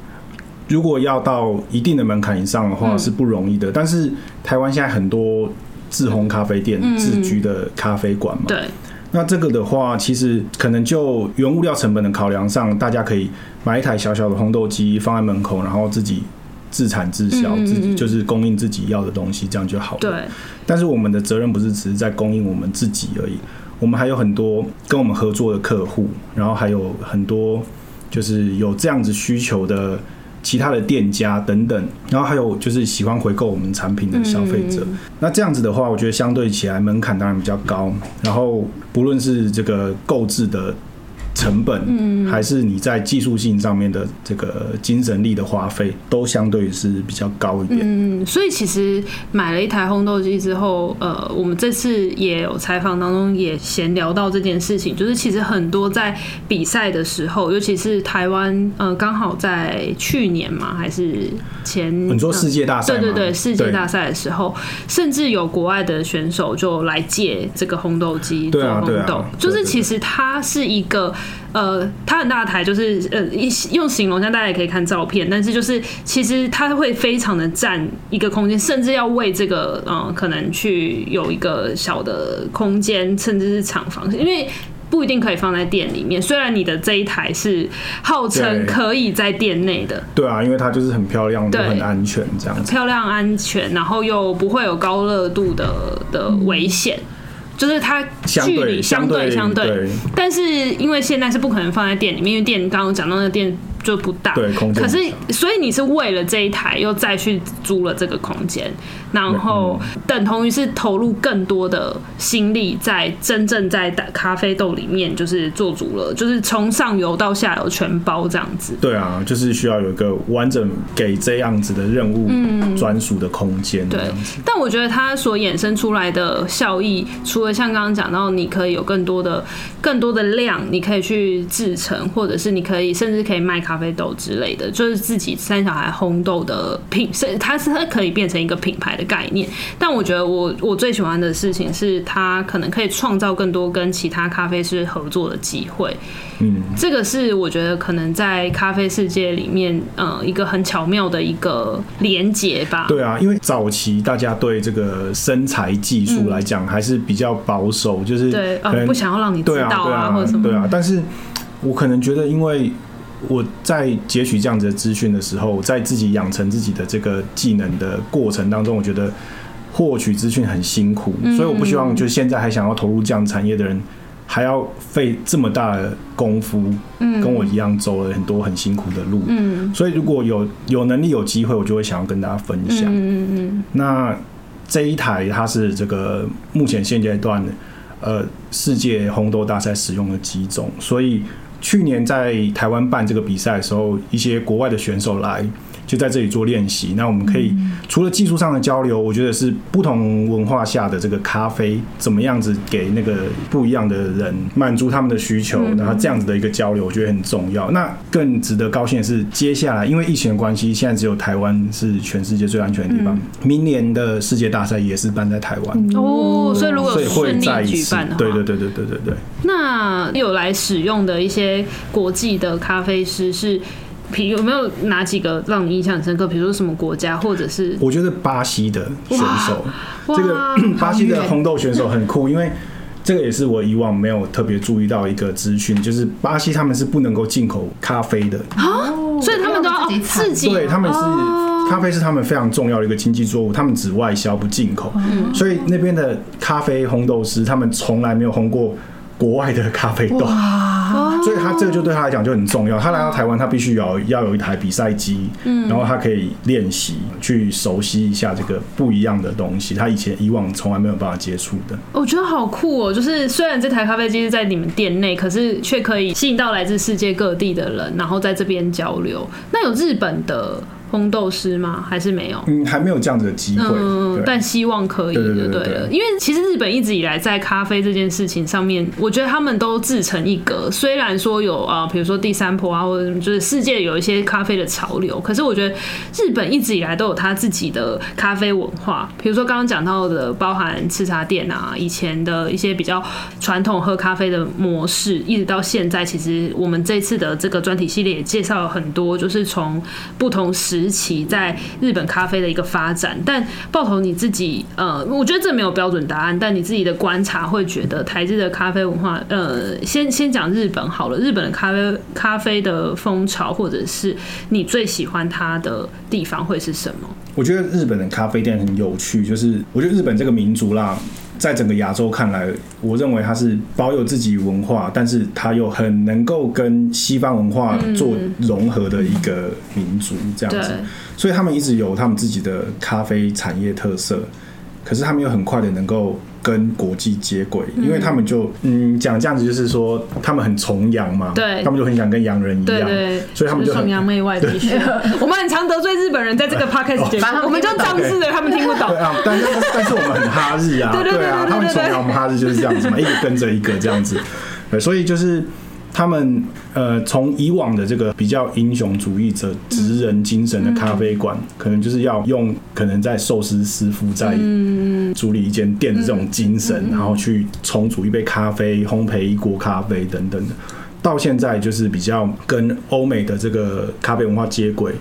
如果要到一定的门槛以上的话，是不容易的。嗯、但是台湾现在很多自烘咖啡店、嗯、自居的咖啡馆嘛，对。那这个的话，其实可能就原物料成本的考量上，大家可以买一台小小的烘豆机放在门口，然后自己自产自销，嗯、自己就是供应自己要的东西，这样就好了。对。但是我们的责任不是只是在供应我们自己而已，我们还有很多跟我们合作的客户，然后还有很多就是有这样子需求的。其他的店家等等，然后还有就是喜欢回购我们产品的消费者。嗯、那这样子的话，我觉得相对起来门槛当然比较高，然后不论是这个购置的。成本，嗯，还是你在技术性上面的这个精神力的花费，都相对是比较高一点。嗯，所以其实买了一台烘豆机之后，呃，我们这次也有采访当中也闲聊到这件事情，就是其实很多在比赛的时候，尤其是台湾，呃，刚好在去年嘛，还是前，你说世界大赛，对对对，世界大赛的时候，甚至有国外的选手就来借这个烘豆机做烘豆，就是其实它是一个。呃，它很大台，就是呃，一用形容，像大家也可以看照片，但是就是其实它会非常的占一个空间，甚至要为这个嗯、呃，可能去有一个小的空间，甚至是厂房，因为不一定可以放在店里面。虽然你的这一台是号称可以在店内的，对啊，因为它就是很漂亮，对，很安全这样子，漂亮安全，然后又不会有高热度的的危险。嗯就是它距离相对相对，但是因为现在是不可能放在店里面，因为店刚刚讲到那店。就不大，对，空间。可是，所以你是为了这一台又再去租了这个空间，然后等同于是投入更多的心力在真正在打咖啡豆里面，就是做足了，就是从上游到下游全包这样子。对啊，就是需要有一个完整给这样子的任务专属的空间。对，但我觉得它所衍生出来的效益，除了像刚刚讲到，你可以有更多的、更多的量，你可以去制成，或者是你可以甚至可以卖。咖啡豆之类的，就是自己三小孩烘豆的品，是它是它可以变成一个品牌的概念。但我觉得我我最喜欢的事情是，它可能可以创造更多跟其他咖啡师合作的机会。嗯，这个是我觉得可能在咖啡世界里面，呃，一个很巧妙的一个连结吧。对啊，因为早期大家对这个生材技术来讲还是比较保守，就是对，呃，不想要让你知道啊，或者什么。对啊，但是我可能觉得，因为我在截取这样子的资讯的时候，在自己养成自己的这个技能的过程当中，我觉得获取资讯很辛苦，所以我不希望就现在还想要投入这样产业的人，还要费这么大的功夫，跟我一样走了很多很辛苦的路。所以如果有有能力有机会，我就会想要跟大家分享。那这一台它是这个目前现阶段呃世界红豆大赛使用的几种，所以。去年在台湾办这个比赛的时候，一些国外的选手来。就在这里做练习，那我们可以除了技术上的交流，我觉得是不同文化下的这个咖啡怎么样子给那个不一样的人满足他们的需求，然后这样子的一个交流，我觉得很重要。那更值得高兴的是，接下来因为疫情的关系，现在只有台湾是全世界最安全的地方。明年的世界大赛也是办在台湾哦，所以如果顺利举办的话，对对对对对对对。那有来使用的一些国际的咖啡师是。有没有哪几个让你印象很深刻？比如说什么国家，或者是我觉得巴西的选手，这个 巴西的红豆选手很酷，因为这个也是我以往没有特别注意到一个资讯，就是巴西他们是不能够进口咖啡的。啊，所以他们都要自己，对，他们是咖啡是他们非常重要的一个经济作物，他们只外销不进口，所以那边的咖啡烘豆师他们从来没有烘过国外的咖啡豆。所以他这个就对他来讲就很重要。他来到台湾，他必须要要有一台比赛机，嗯，然后他可以练习，去熟悉一下这个不一样的东西。他以前以往从来没有办法接触的。我觉得好酷哦！就是虽然这台咖啡机是在你们店内，可是却可以吸引到来自世界各地的人，然后在这边交流。那有日本的。烘豆师吗？还是没有？嗯，还没有这样子的机会。嗯，但希望可以，对对对。因为其实日本一直以来在咖啡这件事情上面，我觉得他们都自成一格。虽然说有啊，比如说第三波啊，或者就是世界有一些咖啡的潮流，可是我觉得日本一直以来都有他自己的咖啡文化。比如说刚刚讲到的，包含吃茶店啊，以前的一些比较传统喝咖啡的模式，一直到现在，其实我们这次的这个专题系列也介绍了很多，就是从不同时。时期在日本咖啡的一个发展，但爆头你自己，呃，我觉得这没有标准答案，但你自己的观察会觉得台日的咖啡文化，呃，先先讲日本好了，日本的咖啡咖啡的风潮，或者是你最喜欢它的地方会是什么？我觉得日本的咖啡店很有趣，就是我觉得日本这个民族啦。在整个亚洲看来，我认为它是保有自己文化，但是它又很能够跟西方文化做融合的一个民族，这样子。所以他们一直有他们自己的咖啡产业特色，可是他们又很快的能够。跟国际接轨，因为他们就嗯讲这样子，就是说他们很崇洋嘛，对，他们就很想跟洋人一样，对对，所以他们就崇洋媚外的。我们很常得罪日本人，在这个 podcast 节目，我们就当事的，他们听不懂。对啊，但是但是我们很哈日啊，对啊，他们崇洋，我们哈日就是这样子嘛，一个跟着一个这样子，对，所以就是。他们呃，从以往的这个比较英雄主义者、职人精神的咖啡馆，可能就是要用可能在寿司师傅在处理一间店的这种精神，然后去重煮一杯咖啡、烘焙一锅咖啡等等的，到现在就是比较跟欧美的这个咖啡文化接轨，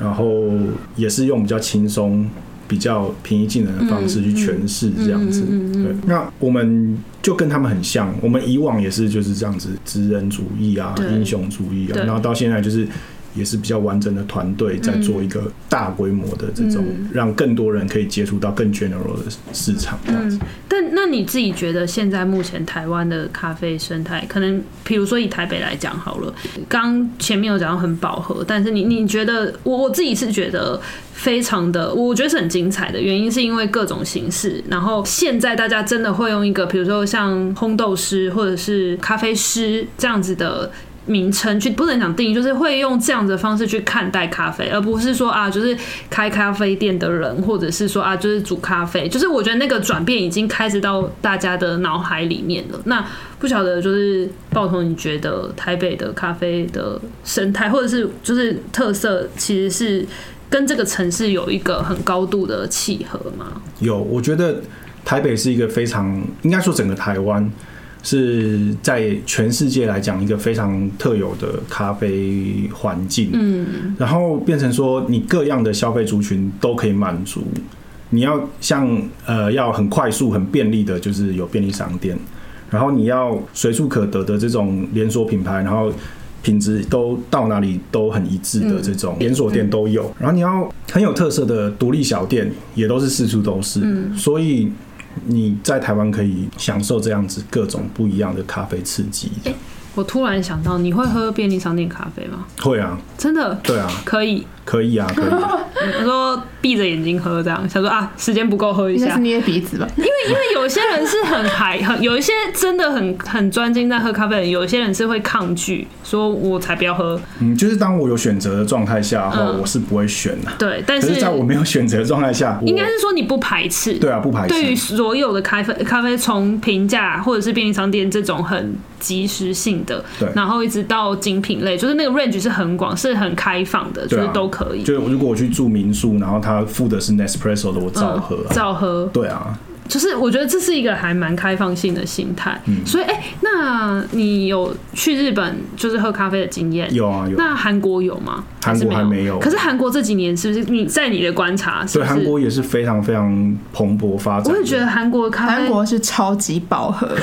然后也是用比较轻松。比较平易近人的方式去诠释这样子，对，那我们就跟他们很像，我们以往也是就是这样子，职人主义啊，英雄主义啊，然后到现在就是。也是比较完整的团队在做一个大规模的这种，让更多人可以接触到更 general 的市场这样子。嗯，但那你自己觉得现在目前台湾的咖啡生态，可能比如说以台北来讲好了，刚前面有讲到很饱和，但是你你觉得我我自己是觉得非常的，我觉得是很精彩的原因是因为各种形式，然后现在大家真的会用一个比如说像烘豆师或者是咖啡师这样子的。名称去不能讲定义，就是会用这样的方式去看待咖啡，而不是说啊，就是开咖啡店的人，或者是说啊，就是煮咖啡。就是我觉得那个转变已经开始到大家的脑海里面了。那不晓得就是爆头，你觉得台北的咖啡的生态，或者是就是特色，其实是跟这个城市有一个很高度的契合吗？有，我觉得台北是一个非常，应该说整个台湾。是在全世界来讲一个非常特有的咖啡环境，嗯，然后变成说你各样的消费族群都可以满足。你要像呃要很快速、很便利的，就是有便利商店，然后你要随处可得的这种连锁品牌，然后品质都到哪里都很一致的这种连锁店都有。然后你要很有特色的独立小店，也都是四处都是，所以。你在台湾可以享受这样子各种不一样的咖啡刺激。欸，我突然想到，你会喝便利商店咖啡吗？会啊，真的。对啊，可以。可以啊，可以。我说闭着眼睛喝这样，想说啊，时间不够喝一下。是捏鼻子吧？因为因为有些人是很排很，有一些真的很很专精在喝咖啡的人，有些人是会抗拒，说我才不要喝。嗯，就是当我有选择的状态下的话，我是不会选的。对，但是在我没有选择的状态下，应该是说你不排斥。对啊，不排斥。对于所有的咖啡，咖啡从平价或者是便利商店这种很即时性的，对，然后一直到精品类，就是那个 range 是很广，是很开放的，就是都可以。就如果我去住民宿，然后他付的是 Nespresso 的，我照喝，照喝。对啊，就是我觉得这是一个还蛮开放性的心态。嗯，所以哎，那你有去日本就是喝咖啡的经验？有啊，有。那韩国有吗？韩国还没有。可是韩国这几年是不是你在你的观察？对，韩国也是非常非常蓬勃发展。我也觉得韩国咖啡，韩国是超级饱和。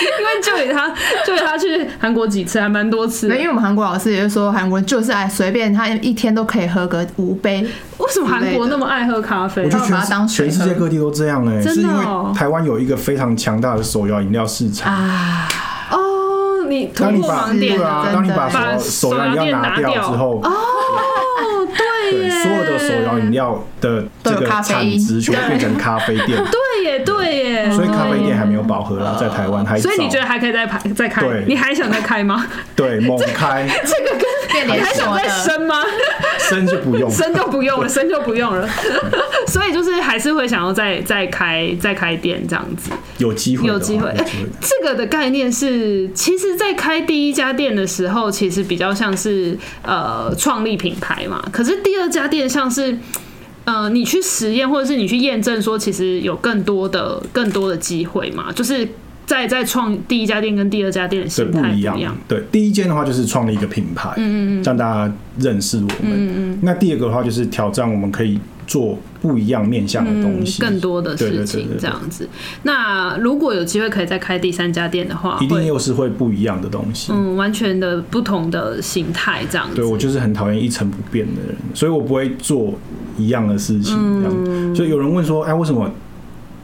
因为就给他，就给他去韩国几次，还蛮多次。因为我们韩国老师也是说，韩国人就是爱随便，他一天都可以喝个五杯。为什么韩国那么爱喝咖啡？我觉得全全世界各地都这样哎，是因为台湾有一个非常强大的手摇饮料市场啊。哦，你突破盲点了，当你把手摇饮料拿掉之后，哦，对耶，所有的手摇饮料的这个产值全部变成咖啡店。对耶，对耶，所以咖啡店还没有饱和啦，在台湾还。所以你觉得还可以再排再开？对，你还想再开吗？对，猛开。这个跟你还想再生吗？生就不用，生就不用了，生就不用了。所以就是还是会想要再再开再开店这样子。有机会，有机会。哎，这个的概念是，其实，在开第一家店的时候，其实比较像是呃创立品牌嘛。可是第二家店像是。呃，你去实验，或者是你去验证，说其实有更多的、更多的机会嘛？就是在在创第一家店跟第二家店的心态不一样。对，第一间的话就是创立一个品牌，嗯嗯，让大家认识我们。嗯嗯。那第二个的话就是挑战，我们可以做不一样面向的东西，更多的事情这样子。那如果有机会可以再开第三家店的话，一定又是会不一样的东西，嗯，完全的不同的形态这样子。对，我就是很讨厌一成不变的人，所以我不会做。一样的事情，这样，所以有人问说：“哎，为什么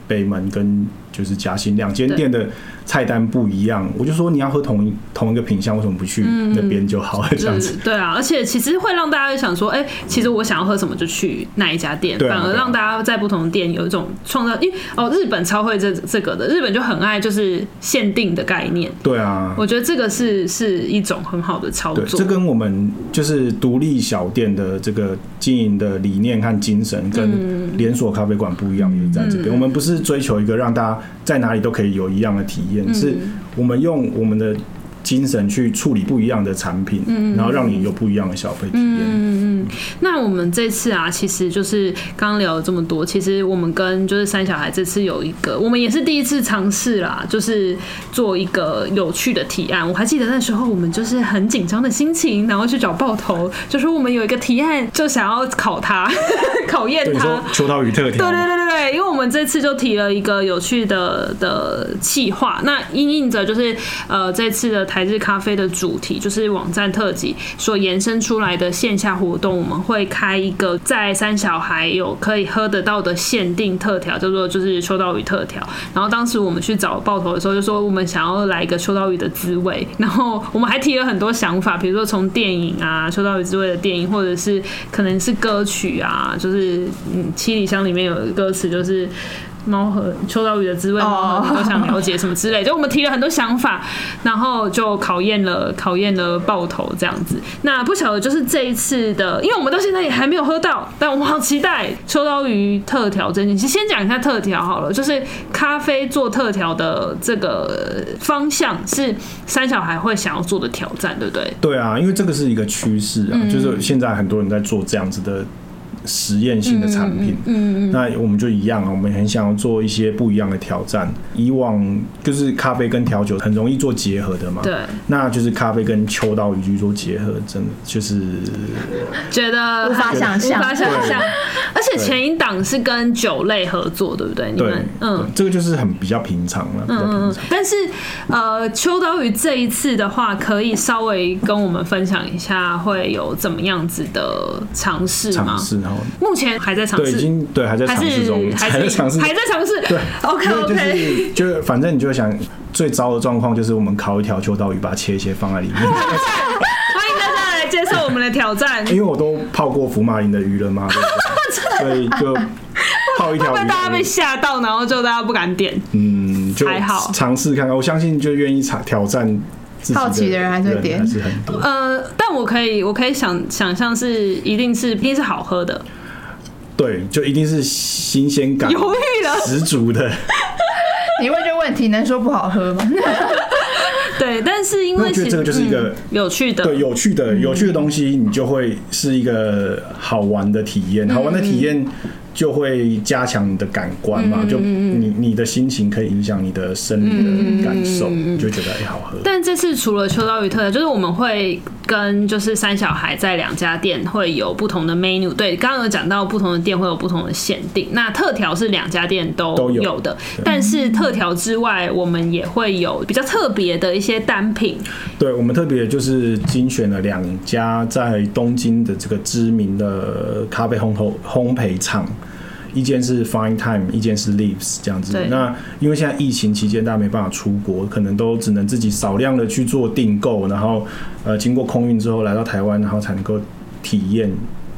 北门跟就是嘉兴两间店的菜单不一样，我就说你要喝同一同一个品相，为什么不去那边就好了？这样子、嗯、对啊，而且其实会让大家想说，哎、欸，其实我想要喝什么就去那一家店，啊、反而让大家在不同的店有一种创造。因为哦，日本超会这这个的，日本就很爱就是限定的概念。对啊，我觉得这个是是一种很好的操作。这跟我们就是独立小店的这个经营的理念和精神，跟连锁咖啡馆不一样，也是在这边、嗯，我们不是追求一个让大家在哪里都可以有一样的体验。嗯、是我们用我们的精神去处理不一样的产品，嗯、然后让你有不一样的消费体验。嗯嗯。那我们这次啊，其实就是刚刚聊了这么多，其实我们跟就是三小孩这次有一个，我们也是第一次尝试啦，就是做一个有趣的提案。我还记得那时候我们就是很紧张的心情，然后去找爆头，就说我们有一个提案，就想要考他，考验他。秋刀鱼特调。对对对对对，因为我我们这次就提了一个有趣的的企划，那因应着就是呃这次的。台日咖啡的主题就是网站特辑所延伸出来的线下活动，我们会开一个在三小孩有可以喝得到的限定特调，叫做就是秋刀鱼特调。然后当时我们去找爆头的时候，就说我们想要来一个秋刀鱼的滋味。然后我们还提了很多想法，比如说从电影啊，秋刀鱼滋味的电影，或者是可能是歌曲啊，就是嗯七里香里面有个歌词就是。猫和秋刀鱼的滋味，猫和都想了解什么之类，就我们提了很多想法，然后就考验了考验了爆头这样子。那不晓得就是这一次的，因为我们到现在也还没有喝到，但我们好期待秋刀鱼特调这件事。先讲一下特调好了，就是咖啡做特调的这个方向是三小孩会想要做的挑战，对不对？对啊，因为这个是一个趋势啊，嗯，就是现在很多人在做这样子的。实验性的产品，嗯那我们就一样啊，我们很想要做一些不一样的挑战。以往就是咖啡跟调酒很容易做结合的嘛，对，那就是咖啡跟秋刀鱼去做结合，真的就是觉 得无法想象，无法想象。而且前一档是跟酒类合作，对不对？你们嗯，这个就是很比较平常了，嗯嗯。但是呃，秋刀鱼这一次的话，可以稍微跟我们分享一下会有怎么样子的尝试吗？尝试哈。目前还在尝试，对，已经对还在尝试中，还在尝试，还在尝试。对，OK OK，就是就反正你就想最糟的状况就是我们烤一条秋刀鱼，把它切一切放在里面。欢迎大家来接受我们的挑战。因为我都泡过福马林的鱼了嘛，所以就泡一条鱼。会大家被吓到，然后就大家不敢点。嗯，就还好，尝试看看。我相信就愿意尝挑战。好奇的人还是会点，是很多。呃，但我可以，我可以想想象是，一定是，一定是好喝的。对，就一定是新鲜感，犹豫了十足的。你问这个问题，能说不好喝吗？对，但是因为我觉得这个就是一个、嗯、有趣的，对，有趣的，有趣的东西，你就会是一个好玩的体验，好玩的体验。就会加强你的感官嘛，嗯、就你你的心情可以影响你的生理的感受，嗯、就觉得哎、欸、好喝。但这次除了秋刀鱼特调，就是我们会跟就是三小孩在两家店会有不同的 menu。对，刚刚有讲到不同的店会有不同的限定。那特调是两家店都有的，有但是特调之外，我们也会有比较特别的一些单品。对，我们特别就是精选了两家在东京的这个知名的咖啡烘焙烘焙厂。一间是 Fine Time，一间是 Leaves 这样子。那因为现在疫情期间，大家没办法出国，可能都只能自己少量的去做订购，然后呃经过空运之后来到台湾，然后才能够体验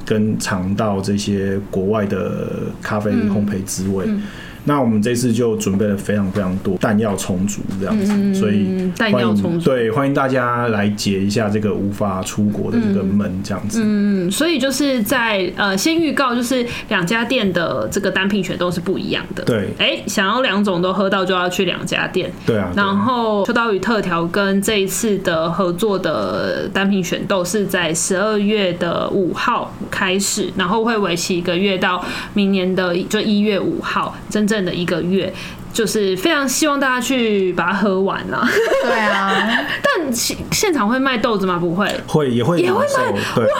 跟尝到这些国外的咖啡烘焙滋味。嗯嗯那我们这次就准备了非常非常多，弹药充足这样子，嗯、所以弹药充足，对，欢迎大家来解一下这个无法出国的这个门这样子。嗯，所以就是在呃先预告，就是两家店的这个单品选都是不一样的。对，哎、欸，想要两种都喝到，就要去两家店。对啊。然后秋刀鱼特调跟这一次的合作的单品选豆是在十二月的五号开始，然后会为期一个月到明年的就一月五号，真正。的一个月，就是非常希望大家去把它喝完啦。对啊，但现现场会卖豆子吗？不会，会也会也会卖。对哇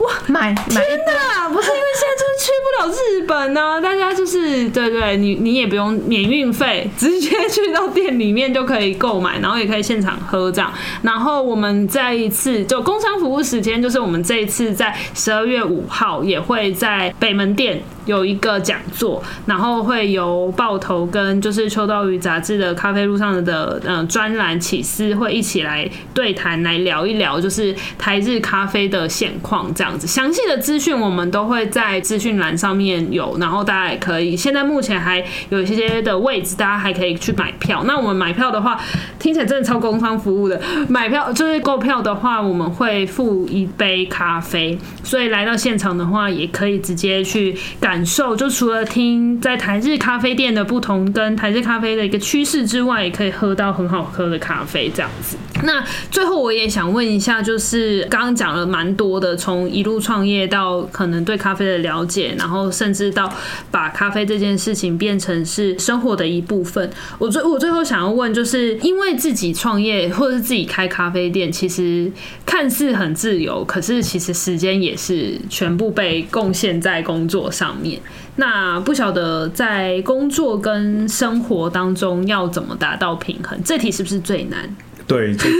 哇，买天哪！不是因为现在就是去不了日本呢、大家就是对，对，你你也不用免运费，直接去到店里面就可以购买，然后也可以现场喝这样。然后我们再一次就工商服务时间，就是我们这一次在十二月五号也会在北门店。有一个讲座，然后会由爆头跟就是秋刀鱼杂志的咖啡路上的嗯专栏起司会一起来对谈，来聊一聊就是台日咖啡的现况这样子。详细的资讯我们都会在资讯栏上面有，然后大家也可以。现在目前还有一些的位置，大家还可以去买票。那我们买票的话，听起来真的超工商服务的。买票就是购票的话，我们会付一杯咖啡，所以来到现场的话，也可以直接去感受。就除了听在台日咖啡店的不同，跟台日咖啡的一个趋势之外，也可以喝到很好喝的咖啡这样子。那最后我也想问一下，就是刚刚讲了蛮多的，从一路创业到可能对咖啡的了解，然后甚至到把咖啡这件事情变成是生活的一部分。我最我最后想要问，就是因为自己创业或者是自己开咖啡店，其实看似很自由，可是其实时间也是全部被贡献在工作上面。那不晓得在工作跟生活当中要怎么达到平衡？这题是不是最难？对，这题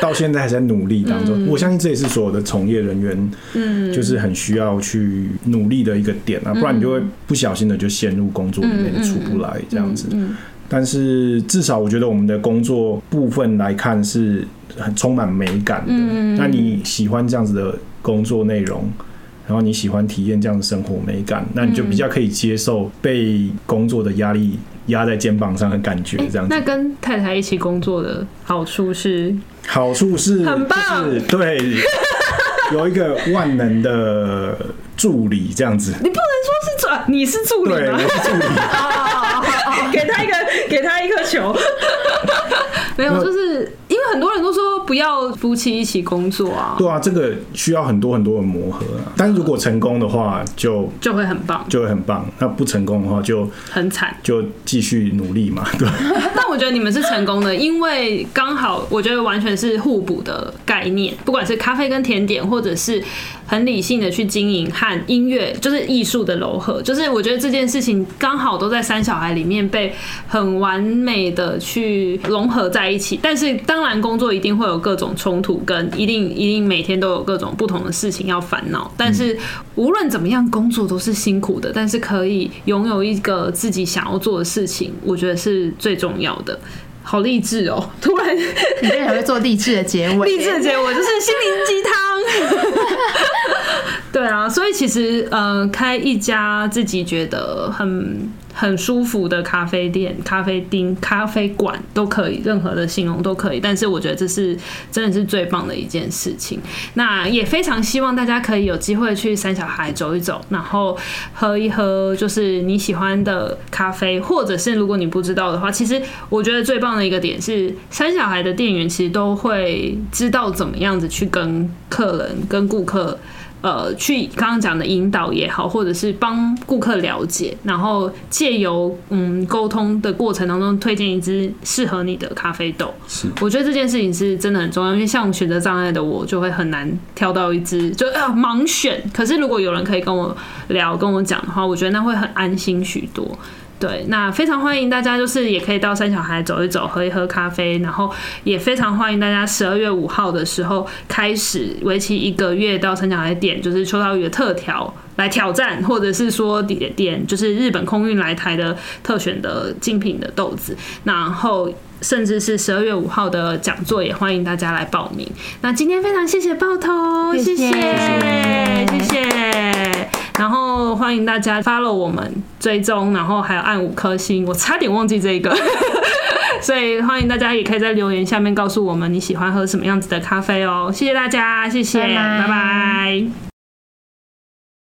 到现在还在努力当中。嗯、我相信这也是所有的从业人员，嗯，就是很需要去努力的一个点啊，不然你就会不小心的就陷入工作里面出不来这样子。但是至少我觉得我们的工作部分来看是很充满美感的。那你喜欢这样子的工作内容？然后你喜欢体验这样的生活美感，那你就比较可以接受被工作的压力压在肩膀上的感觉，这样子。那跟太太一起工作的好处是？好处是很棒，对，有一个万能的助理这样子。你不能说是转，你是助理吗？对，我是助理。给他一个，给他一颗球。没有，就是因为很多人都说不要夫妻一起工作啊。对啊，这个需要很多很多的磨合啊。但是如果成功的话，就就会很棒，就会很棒。那不成功的话，就很惨，就继续努力嘛。对。但我觉得你们是成功的，因为刚好我觉得完全是互补的概念，不管是咖啡跟甜点，或者是。很理性的去经营和音乐，就是艺术的柔和，就是我觉得这件事情刚好都在三小孩里面被很完美的去融合在一起。但是当然工作一定会有各种冲突，跟一定一定每天都有各种不同的事情要烦恼。但是无论怎么样，工作都是辛苦的，但是可以拥有一个自己想要做的事情，我觉得是最重要的。好励志哦！突然，你这还会做励志的结尾？励志的结尾就是心灵鸡汤。对啊，所以其实呃，开一家自己觉得很。很舒服的咖啡店、咖啡厅、咖啡馆都可以，任何的形容都可以。但是我觉得这是真的是最棒的一件事情。那也非常希望大家可以有机会去三小孩走一走，然后喝一喝就是你喜欢的咖啡，或者是如果你不知道的话，其实我觉得最棒的一个点是三小孩的店员其实都会知道怎么样子去跟客人、跟顾客。呃，去刚刚讲的引导也好，或者是帮顾客了解，然后借由嗯沟通的过程当中，推荐一支适合你的咖啡豆。是，我觉得这件事情是真的很重要，因为像选择障碍的我，就会很难挑到一支，就啊盲选。可是如果有人可以跟我聊、跟我讲的话，我觉得那会很安心许多。对，那非常欢迎大家，就是也可以到三小孩走一走，喝一喝咖啡，然后也非常欢迎大家十二月五号的时候开始为期一个月到三小孩点，就是秋刀鱼的特调来挑战，或者是说点点就是日本空运来台的特选的精品的豆子，然后甚至是十二月五号的讲座也欢迎大家来报名。那今天非常谢谢爆头，谢谢。谢谢然后欢迎大家 follow 我们追踪，然后还有按五颗星，我差点忘记这个，所以欢迎大家也可以在留言下面告诉我们你喜欢喝什么样子的咖啡哦，谢谢大家，谢谢，拜拜。拜拜。